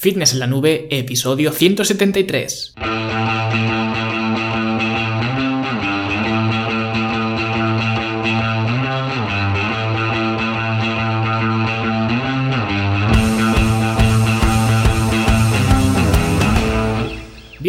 Fitness en la Nube, episodio 173.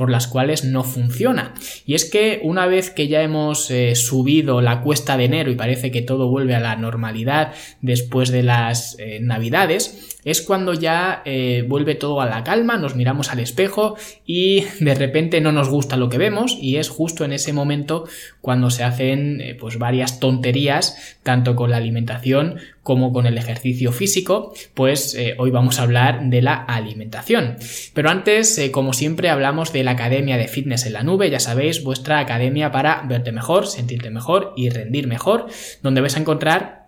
por las cuales no funciona. Y es que una vez que ya hemos eh, subido la cuesta de enero y parece que todo vuelve a la normalidad después de las eh, navidades, es cuando ya vuelve todo a la calma, nos miramos al espejo y de repente no nos gusta lo que vemos y es justo en ese momento cuando se hacen pues varias tonterías tanto con la alimentación como con el ejercicio físico, pues hoy vamos a hablar de la alimentación. Pero antes, eh, como siempre, hablamos de la Academia de Fitness en la Nube, ya sabéis, vuestra academia para verte mejor, sentirte mejor y rendir mejor, donde vais a encontrar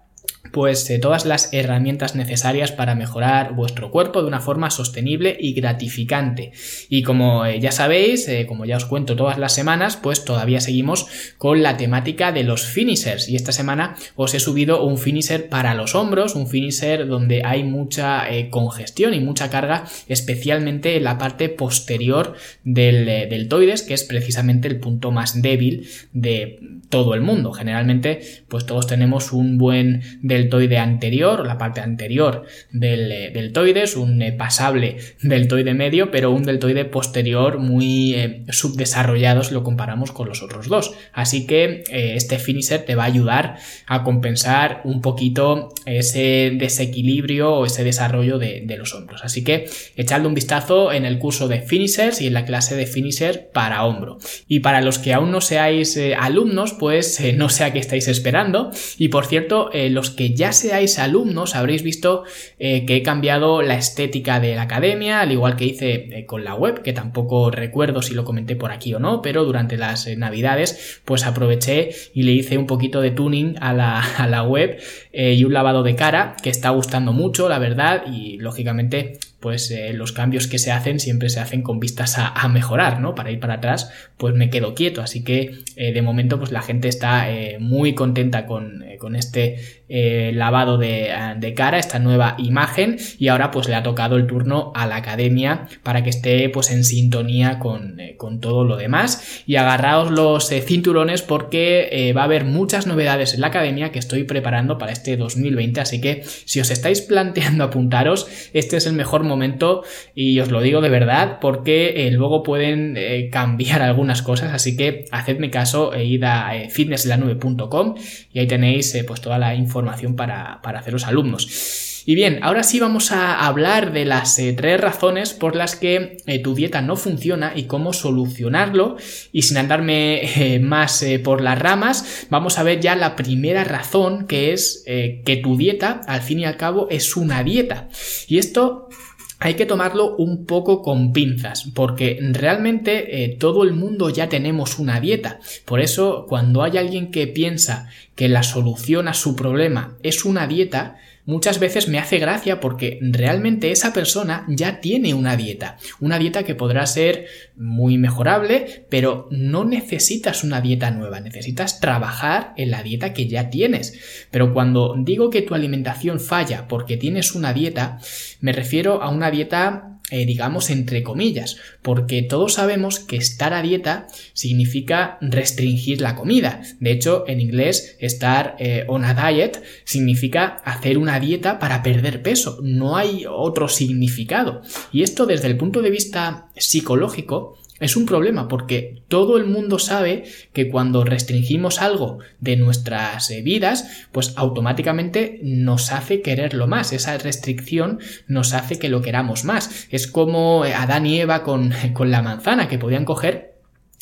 pues eh, todas las herramientas necesarias para mejorar vuestro cuerpo de una forma sostenible y gratificante. Y como eh, ya sabéis, eh, como ya os cuento todas las semanas, pues todavía seguimos con la temática de los finishers. Y esta semana os he subido un finisher para los hombros, un finisher donde hay mucha congestión y mucha carga, especialmente en la parte posterior del deltoides, que es precisamente el punto más débil de todo el mundo. Generalmente, pues todos tenemos un buen deltoide anterior, la parte anterior del eh, deltoides, un eh, pasable deltoide medio, pero un deltoide posterior muy eh, subdesarrollado si lo comparamos con los otros dos. Así que este finisher te va a ayudar a compensar un poquito ese desequilibrio o ese desarrollo de, los hombros. Así que echadle un vistazo en el curso de finishers y en la clase de finisher para hombro. Y para los que aún no seáis alumnos, pues no sé a qué estáis esperando. Y por cierto, los que ya seáis alumnos habréis visto eh, que he cambiado la estética de la academia, al igual que hice eh, con la web, que tampoco recuerdo si lo comenté por aquí o no, pero durante las eh, navidades pues aproveché y le hice un poquito de tuning a la, a la web y un lavado de cara que está gustando mucho, la verdad, y lógicamente pues eh, los cambios que se hacen siempre se hacen con vistas a, mejorar, ¿no? Para ir para atrás, pues me quedo quieto. Así que eh, de momento, pues la gente está eh, muy contenta con, con este lavado de, de, cara, esta nueva imagen. Y ahora, pues le ha tocado el turno a la academia para que esté pues en sintonía con, con todo lo demás. Y agarraos los cinturones porque va a haber muchas novedades en la academia que estoy preparando para este 2020. Así que si os estáis planteando apuntaros, este es el mejor momento momento y os lo digo de verdad porque eh, luego pueden eh, cambiar algunas cosas, así que hacedme caso e id a eh, fitnesslanube.com y ahí tenéis pues toda la información para, para haceros alumnos. Y bien, ahora sí vamos a hablar de las tres razones por las que tu dieta no funciona y cómo solucionarlo. Y sin andarme más por las ramas, vamos a ver ya la primera razón que es que tu dieta, al fin y al cabo, es una dieta. Y esto hay que tomarlo un poco con pinzas, porque realmente eh, todo el mundo ya tenemos una dieta. Por eso, cuando hay alguien que piensa que la solución a su problema es una dieta, muchas veces me hace gracia porque realmente esa persona ya tiene una dieta, una dieta que podrá ser muy mejorable, pero no necesitas una dieta nueva, necesitas trabajar en la dieta que ya tienes. Pero cuando digo que tu alimentación falla porque tienes una dieta, me refiero a una dieta eh, digamos, entre comillas, porque todos sabemos que estar a dieta significa restringir la comida. De hecho, en inglés, estar eh, on a diet significa hacer una dieta para perder peso. No hay otro significado. Y esto desde el punto de vista psicológico, es un problema porque todo el mundo sabe que cuando restringimos algo de nuestras eh, vidas, pues automáticamente nos hace quererlo más. Esa restricción nos hace que lo queramos más. Es como eh, Adán y Eva con, con la manzana, que podían coger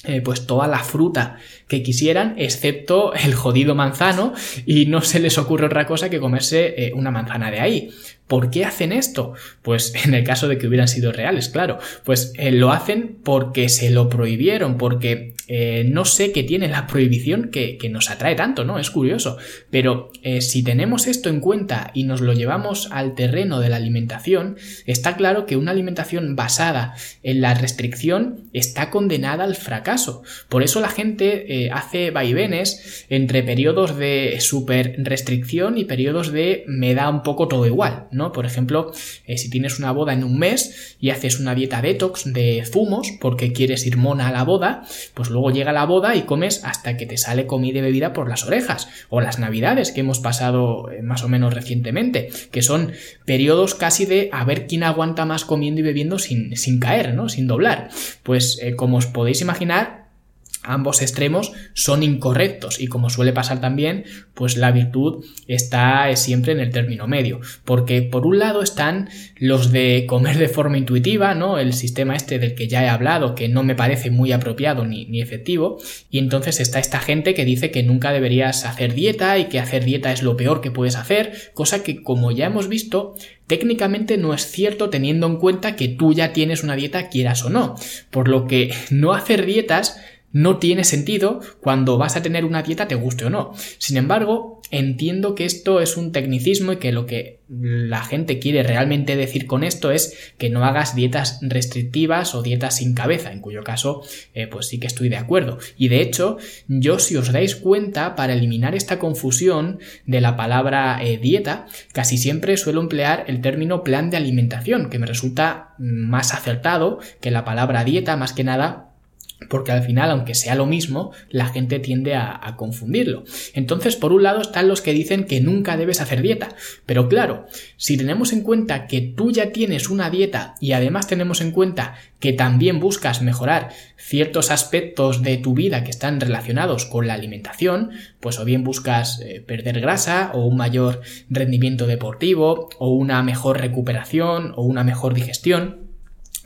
eh, pues toda la fruta que quisieran, excepto el jodido manzano, y no se les ocurre otra cosa que comerse una manzana de ahí. ¿Por qué hacen esto? Pues en el caso de que hubieran sido reales, claro, pues eh, lo hacen porque se lo prohibieron, porque eh, no sé qué tiene la prohibición que, nos atrae tanto, ¿no? Es curioso. Pero eh, si tenemos esto en cuenta y nos lo llevamos al terreno de la alimentación, está claro que una alimentación basada en la restricción está condenada al fracaso. Por eso la gente hace vaivenes entre periodos de super restricción y periodos de me da un poco todo igual. Por ejemplo, eh, si tienes una boda en un mes y haces una dieta detox de zumos porque quieres ir mona a la boda, pues luego llega la boda y comes hasta que te sale comida y bebida por las orejas. O las navidades que hemos pasado eh, más o menos recientemente, que son periodos casi de a ver quién aguanta más comiendo y bebiendo sin, sin caer, ¿no? Sin doblar. Pues eh, como os podéis imaginar, ambos extremos son incorrectos y como suele pasar también, pues la virtud está siempre en el término medio, porque por un lado están los de comer de forma intuitiva, ¿no? El sistema este del que ya he hablado, que no me parece muy apropiado ni, ni efectivo, y entonces está esta gente que dice que nunca deberías hacer dieta y que hacer dieta es lo peor que puedes hacer, cosa que como ya hemos visto, técnicamente no es cierto teniendo en cuenta que tú ya tienes una dieta quieras o no, por lo que no hacer dietas no tiene sentido cuando vas a tener una dieta te guste o no. Sin embargo, entiendo que esto es un tecnicismo y que lo que la gente quiere realmente decir con esto es que no hagas dietas restrictivas o dietas sin cabeza, en cuyo caso, eh, pues sí que estoy de acuerdo. Y de hecho, yo si os dais cuenta, para eliminar esta confusión de la palabra eh, dieta, casi siempre suelo emplear el término plan de alimentación, que me resulta más acertado que la palabra dieta, más que nada porque al final, aunque sea lo mismo, la gente tiende a, confundirlo. Entonces, por un lado están los que dicen que nunca debes hacer dieta, pero claro, si tenemos en cuenta que tú ya tienes una dieta y además tenemos en cuenta que también buscas mejorar ciertos aspectos de tu vida que están relacionados con la alimentación, pues o bien buscas eh, perder grasa o un mayor rendimiento deportivo o una mejor recuperación o una mejor digestión,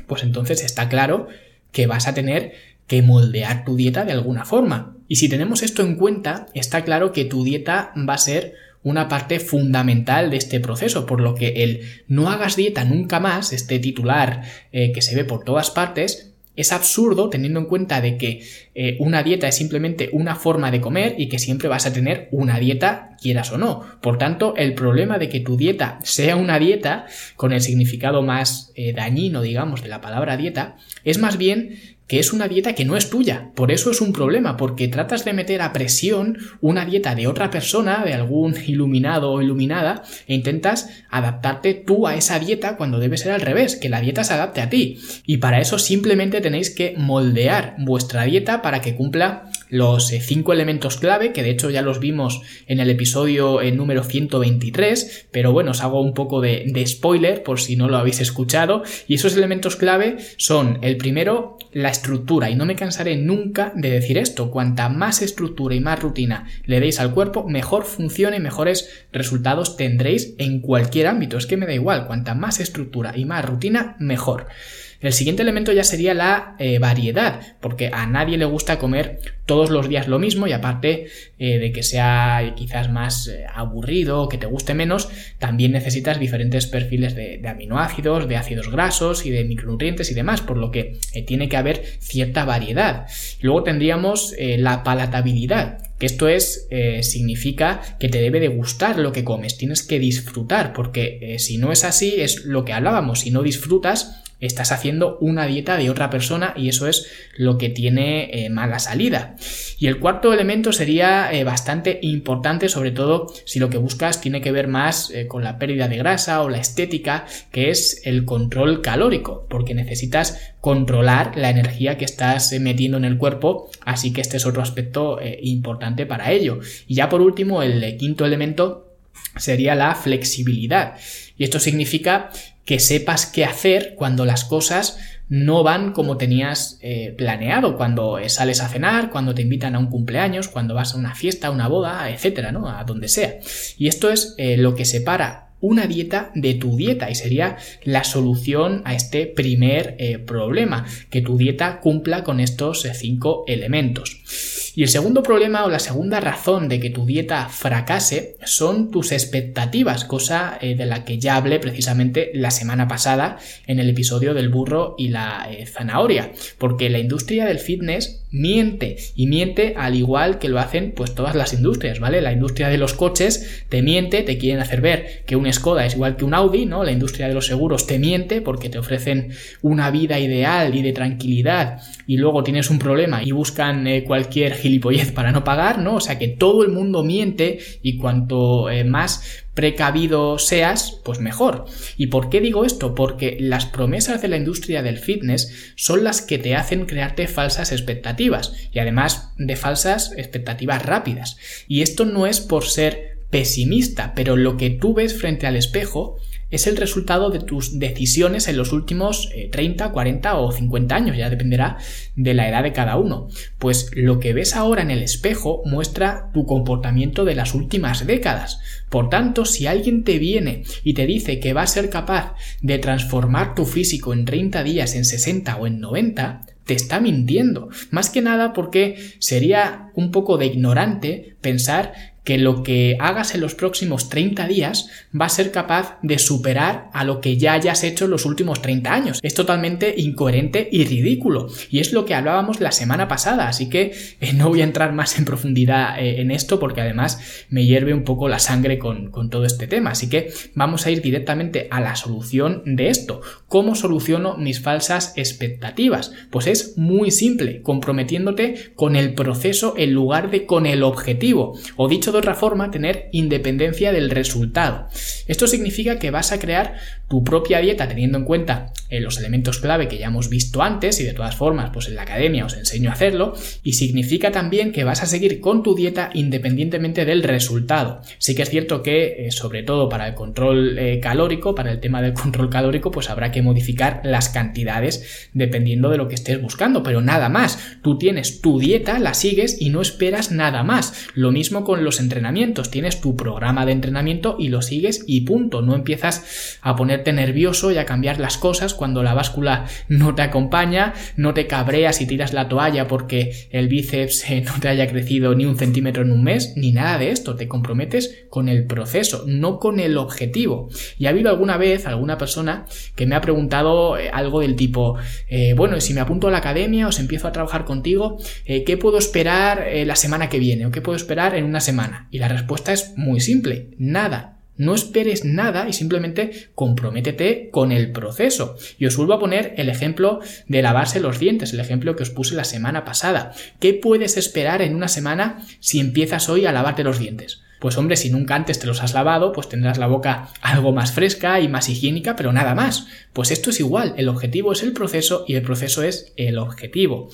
pues entonces está claro que vas a tener que moldear tu dieta de alguna forma. Y si tenemos esto en cuenta, está claro que tu dieta va a ser una parte fundamental de este proceso, por lo que el no hagas dieta nunca más, este titular eh, que se ve por todas partes, es absurdo teniendo en cuenta de que eh, una dieta es simplemente una forma de comer y que siempre vas a tener una dieta quieras o no. Por tanto, el problema de que tu dieta sea una dieta, con el significado más eh, dañino, digamos, de la palabra dieta, es más bien que es una dieta que no es tuya. Por eso es un problema, porque tratas de meter a presión una dieta de otra persona, de algún iluminado o iluminada, e intentas adaptarte tú a esa dieta cuando debe ser al revés, que la dieta se adapte a ti. Y para eso simplemente tenéis que moldear vuestra dieta para que cumpla los eh, cinco elementos clave, que de hecho ya los vimos en el episodio eh, número 123, pero bueno, os hago un poco de, de spoiler por si no lo habéis escuchado. Y esos elementos clave son el primero, la estructura, y no me cansaré nunca de decir esto, cuanta más estructura y más rutina le deis al cuerpo, mejor funciona y mejores resultados tendréis en cualquier ámbito, es que me da igual, cuanta más estructura y más rutina, mejor. El siguiente elemento ya sería la eh, variedad, porque a nadie le gusta comer todos los días lo mismo y aparte eh, de que sea quizás más eh, aburrido, que te guste menos, también necesitas diferentes perfiles de, aminoácidos, de ácidos grasos y de micronutrientes y demás, por lo que tiene que haber cierta variedad. Luego tendríamos la palatabilidad, que esto es, significa que te debe de gustar lo que comes, tienes que disfrutar, porque si no es así, es lo que hablábamos, si no disfrutas, estás haciendo una dieta de otra persona y eso es lo que tiene eh, mala salida. Y el cuarto elemento sería eh, bastante importante, sobre todo si lo que buscas tiene que ver más eh, con la pérdida de grasa o la estética, que es el control calórico, porque necesitas controlar la energía que estás metiendo en el cuerpo, así que este es otro aspecto importante para ello. Y ya por último, el quinto elemento sería la flexibilidad. Y esto significa que sepas qué hacer cuando las cosas no van como tenías eh, planeado, cuando eh, sales a cenar, cuando te invitan a un cumpleaños, cuando vas a una fiesta, a una boda, etcétera, ¿no? A donde sea. Y esto es eh, lo que separa una dieta de tu dieta y sería la solución a este primer problema, que tu dieta cumpla con estos cinco elementos. Y el segundo problema o la segunda razón de que tu dieta fracase son tus expectativas, cosa eh, de la que ya hablé precisamente la semana pasada en el episodio del burro y la eh, zanahoria, porque la industria del fitness miente y miente al igual que lo hacen pues todas las industrias, ¿vale? La industria de los coches te miente, te quieren hacer ver que un Skoda es igual que un Audi, ¿no? La industria de los seguros te miente porque te ofrecen una vida ideal y de tranquilidad y luego tienes un problema y buscan eh, cualquier gilipollez para no pagar, ¿no? O sea que todo el mundo miente y cuanto eh, más precavido seas, pues mejor. ¿Y por qué digo esto? Porque las promesas de la industria del fitness son las que te hacen crearte falsas expectativas y además de falsas expectativas rápidas. Y esto no es por ser pesimista, pero lo que tú ves frente al espejo es el resultado de tus decisiones en los últimos 30, eh, 40 o 50 años, ya dependerá de la edad de cada uno. Pues lo que ves ahora en el espejo muestra tu comportamiento de las últimas décadas. Por tanto, si alguien te viene y te dice que va a ser capaz de transformar tu físico en 30 días, en 60 o en 90, te está mintiendo. Más que nada porque sería un poco de ignorante pensar que lo que hagas en los próximos 30 días va a ser capaz de superar a lo que ya hayas hecho en los últimos 30 años. Es totalmente incoherente y ridículo. Y es lo que hablábamos la semana pasada, así que eh, no voy a entrar más en profundidad eh, en esto porque además me hierve un poco la sangre con, con todo este tema. Así que vamos a ir directamente a la solución de esto. ¿Cómo soluciono mis falsas expectativas? Pues es muy simple, comprometiéndote con el proceso en lugar de con el objetivo. O dicho de otra forma, tener independencia del resultado. Esto significa que vas a crear tu propia dieta teniendo en cuenta eh, los elementos clave que ya hemos visto antes y de todas formas, pues en la academia os enseño a hacerlo. Y significa también que vas a seguir con tu dieta independientemente del resultado. Sí que es cierto que, eh, sobre todo para el control eh, calórico, para el tema del control calórico, pues habrá que modificar las cantidades dependiendo de lo que estés buscando, pero nada más. Tú tienes tu dieta, la sigues y no esperas nada más. Lo mismo con los entrenamientos, tienes tu programa de entrenamiento y lo sigues y punto. No empiezas a ponerte nervioso y a cambiar las cosas cuando la báscula no te acompaña, no te cabreas y tiras la toalla porque el bíceps eh, no te haya crecido ni un centímetro en un mes, ni nada de esto. Te comprometes con el proceso, no con el objetivo. Y ha habido alguna vez alguna persona que me ha preguntado eh, algo del tipo, eh, bueno, si me apunto a la academia o si empiezo a trabajar contigo, ¿qué puedo esperar la semana que viene o qué puedo esperar en una semana? Y la respuesta es muy simple, nada. No esperes nada y simplemente comprométete con el proceso. Y os vuelvo a poner el ejemplo de lavarse los dientes, el ejemplo que os puse la semana pasada. ¿Qué puedes esperar en una semana si empiezas hoy a lavarte los dientes? Pues hombre, si nunca antes te los has lavado, pues tendrás la boca algo más fresca y más higiénica, pero nada más. Pues esto es igual, el objetivo es el proceso y el proceso es el objetivo.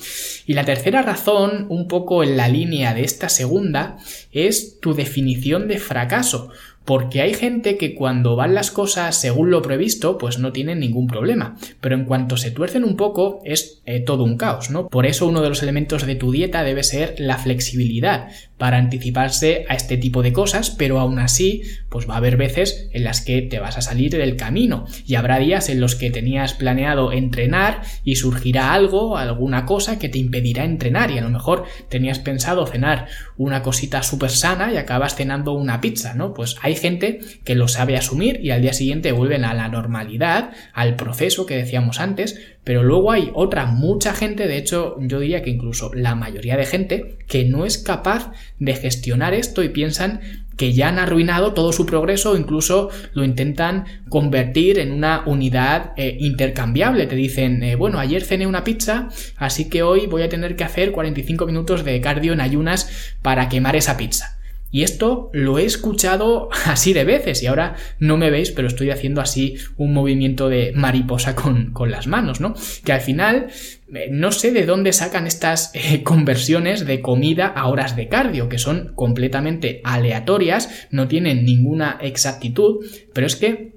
Y la tercera razón, un poco en la línea de esta segunda, es tu definición de fracaso. Porque hay gente que cuando van las cosas según lo previsto, pues no tienen ningún problema. Pero en cuanto se tuercen un poco, es eh, todo un caos, ¿no? Por eso uno de los elementos de tu dieta debe ser la flexibilidad para anticiparse a este tipo de cosas, pero aún así, pues va a haber veces en las que te vas a salir del camino y habrá días en los que tenías planeado entrenar y surgirá algo, alguna cosa que te impedirá entrenar y a lo mejor tenías pensado cenar una cosita súper sana y acabas cenando una pizza, ¿no? Pues hay gente que lo sabe asumir y al día siguiente vuelven a la normalidad, al proceso que decíamos antes, pero luego hay otra mucha gente, de hecho yo diría que incluso la mayoría de gente, que no es capaz de gestionar esto y piensan que ya han arruinado todo su progreso o incluso lo intentan convertir en una unidad eh, intercambiable. Te dicen, eh, bueno, ayer cené una pizza, así que hoy voy a tener que hacer 45 minutos de cardio en ayunas para quemar esa pizza. Y esto lo he escuchado así de veces y ahora no me veis, pero estoy haciendo así un movimiento de mariposa con, las manos, ¿no? Que al final eh, no sé de dónde sacan estas eh, conversiones de comida a horas de cardio, que son completamente aleatorias, no tienen ninguna exactitud, pero es que,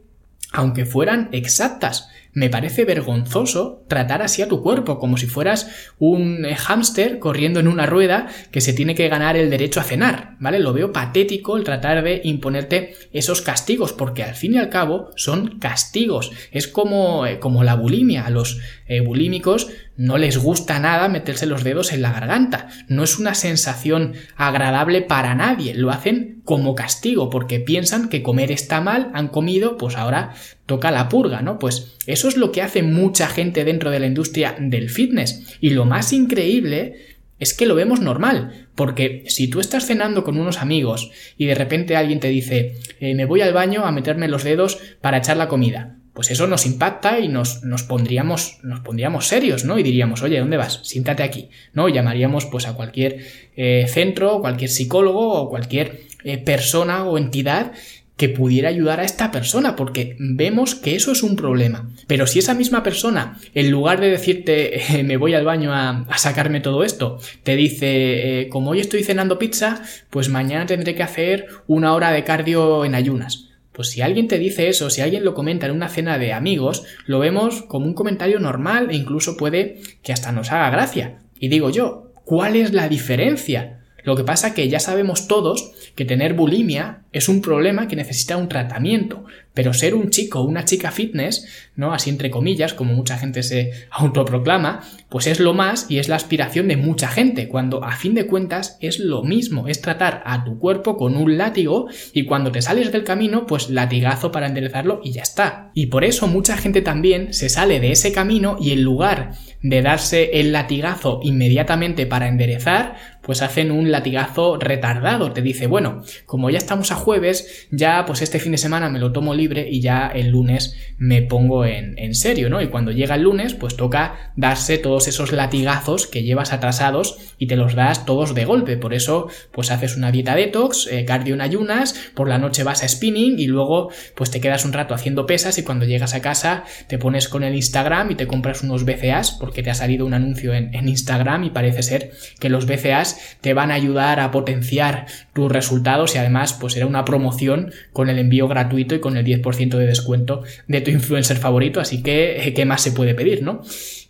aunque fueran exactas, me parece vergonzoso tratar así a tu cuerpo, como si fueras un eh, hámster corriendo en una rueda que se tiene que ganar el derecho a cenar, ¿vale? Lo veo patético el tratar de imponerte esos castigos, porque al fin y al cabo son castigos. Es como, eh, como la bulimia. A los eh, bulímicos no les gusta nada meterse los dedos en la garganta. No es una sensación agradable para nadie. Lo hacen como castigo, porque piensan que comer está mal, han comido, pues ahora toca la purga, ¿no? Pues eso es lo que hace mucha gente dentro de la industria del fitness. Y lo más increíble es que lo vemos normal, porque si tú estás cenando con unos amigos y de repente alguien te dice, eh, me voy al baño a meterme los dedos para echar la comida, pues eso nos impacta y nos, nos, pondríamos, nos pondríamos serios, ¿no? Y diríamos, oye, ¿dónde vas? Siéntate aquí, ¿no? Y llamaríamos pues a cualquier eh, centro, cualquier psicólogo o cualquier eh, persona o entidad que pudiera ayudar a esta persona, porque vemos que eso es un problema. Pero si esa misma persona, en lugar de decirte eh, me voy al baño a, sacarme todo esto, te dice como hoy estoy cenando pizza, pues mañana tendré que hacer una hora de cardio en ayunas. Pues si alguien te dice eso, si alguien lo comenta en una cena de amigos, lo vemos como un comentario normal e incluso puede que hasta nos haga gracia. Y digo yo, ¿cuál es la diferencia? Lo que pasa que ya sabemos todos que tener bulimia es un problema que necesita un tratamiento, pero ser un chico o una chica fitness, ¿no? Así entre comillas, como mucha gente se autoproclama, pues es lo más y es la aspiración de mucha gente, cuando a fin de cuentas es lo mismo, es tratar a tu cuerpo con un látigo y cuando te sales del camino, pues latigazo para enderezarlo y ya está. Y por eso mucha gente también se sale de ese camino y en lugar de darse el latigazo inmediatamente para enderezar, pues hacen un latigazo retardado. Te dice, bueno, como ya estamos a jueves, ya pues este fin de semana me lo tomo libre y ya el lunes me pongo en, en serio, ¿no? Y cuando llega el lunes, pues toca darse todos esos latigazos que llevas atrasados y te los das todos de golpe. Por eso, pues haces una dieta detox, eh, cardio en ayunas, por la noche vas a spinning y luego pues te quedas un rato haciendo pesas y cuando llegas a casa te pones con el Instagram y te compras unos BCAs porque te ha salido un anuncio en, en Instagram y parece ser que los BCAs te van a ayudar a potenciar tus resultados y además pues era una promoción con el envío gratuito y con el 10% de descuento de tu influencer favorito, así que ¿qué más se puede pedir, no?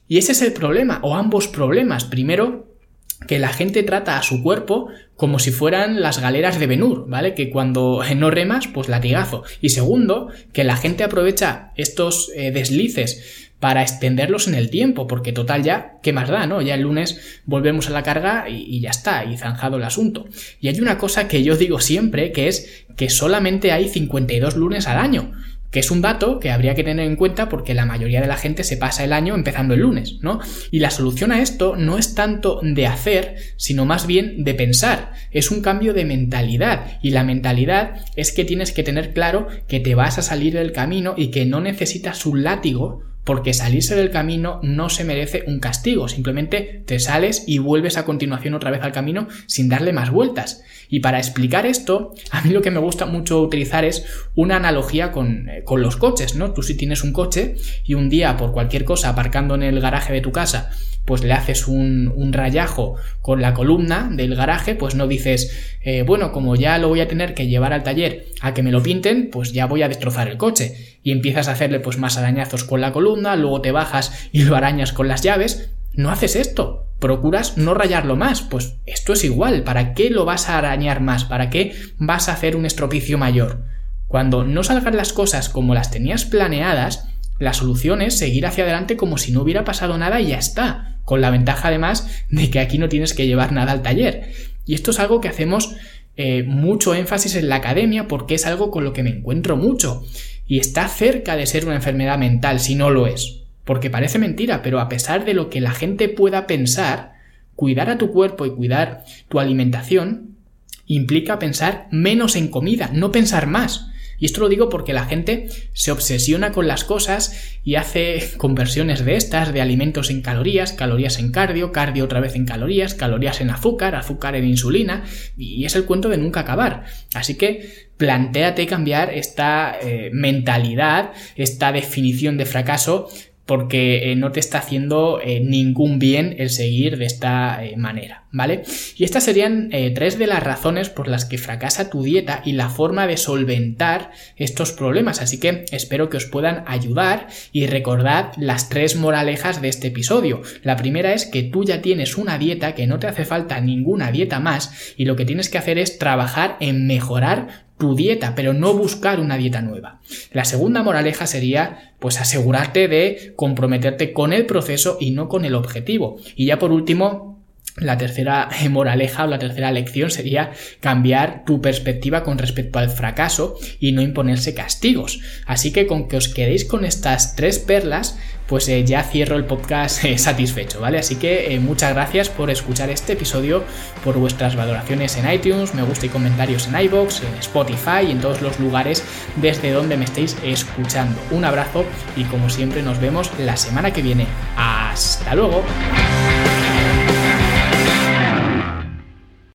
Y ese es el problema, o ambos problemas. Primero, que la gente trata a su cuerpo como si fueran las galeras de Benur, ¿vale? Que cuando no remas, pues latigazo. Y segundo, que la gente aprovecha estos eh, deslices para extenderlos en el tiempo, porque total ya, ¿qué más da, no? Ya el lunes volvemos a la carga y, ya está, y zanjado el asunto. Y hay una cosa que yo digo siempre, que es que solamente hay 52 lunes al año que es un dato que habría que tener en cuenta porque la mayoría de la gente se pasa el año empezando el lunes, ¿no? Y la solución a esto no es tanto de hacer, sino más bien de pensar. Es un cambio de mentalidad y la mentalidad es que tienes que tener claro que te vas a salir del camino y que no necesitas un látigo porque salirse del camino no se merece un castigo, simplemente te sales y vuelves a continuación otra vez al camino sin darle más vueltas. Y para explicar esto, a mí lo que me gusta mucho utilizar es una analogía con, eh, con los coches, ¿no? Tú si tienes un coche y un día por cualquier cosa aparcando en el garaje de tu casa pues le haces un, un, rayajo con la columna del garaje, pues no dices, eh, bueno, como ya lo voy a tener que llevar al taller a que me lo pinten, pues ya voy a destrozar el coche. Y empiezas a hacerle pues más arañazos con la columna, luego te bajas y lo arañas con las llaves. No haces esto. Procuras no rayarlo más. Pues esto es igual. ¿Para qué lo vas a arañar más? ¿Para qué vas a hacer un estropicio mayor? Cuando no salgan las cosas como las tenías planeadas, la solución es seguir hacia adelante como si no hubiera pasado nada y ya está con la ventaja además de que aquí no tienes que llevar nada al taller. Y esto es algo que hacemos eh, mucho énfasis en la academia porque es algo con lo que me encuentro mucho y está cerca de ser una enfermedad mental si no lo es. Porque parece mentira, pero a pesar de lo que la gente pueda pensar, cuidar a tu cuerpo y cuidar tu alimentación implica pensar menos en comida, no pensar más. Y esto lo digo porque la gente se obsesiona con las cosas y hace conversiones de estas, de alimentos en calorías, calorías en cardio, cardio otra vez en calorías, calorías en azúcar, azúcar en insulina, y es el cuento de nunca acabar. Así que plantéate cambiar esta eh, mentalidad, esta definición de fracaso porque eh, no te está haciendo eh, ningún bien el seguir de esta eh, manera, ¿vale? Y estas serían tres de las razones por las que fracasa tu dieta y la forma de solventar estos problemas, así que espero que os puedan ayudar y recordad las tres moralejas de este episodio. La primera es que tú ya tienes una dieta, que no te hace falta ninguna dieta más y lo que tienes que hacer es trabajar en mejorar tu dieta, pero no buscar una dieta nueva. La segunda moraleja sería pues asegurarte de comprometerte con el proceso y no con el objetivo. Y ya por último, la tercera moraleja o la tercera lección sería cambiar tu perspectiva con respecto al fracaso y no imponerse castigos. Así que con que os quedéis con estas tres perlas, pues eh, ya cierro el podcast eh, satisfecho, ¿vale? Así que eh, muchas gracias por escuchar este episodio, por vuestras valoraciones en iTunes, me gusta y comentarios en iBox, en Spotify y en todos los lugares desde donde me estéis escuchando. Un abrazo y como siempre nos vemos la semana que viene. Hasta luego.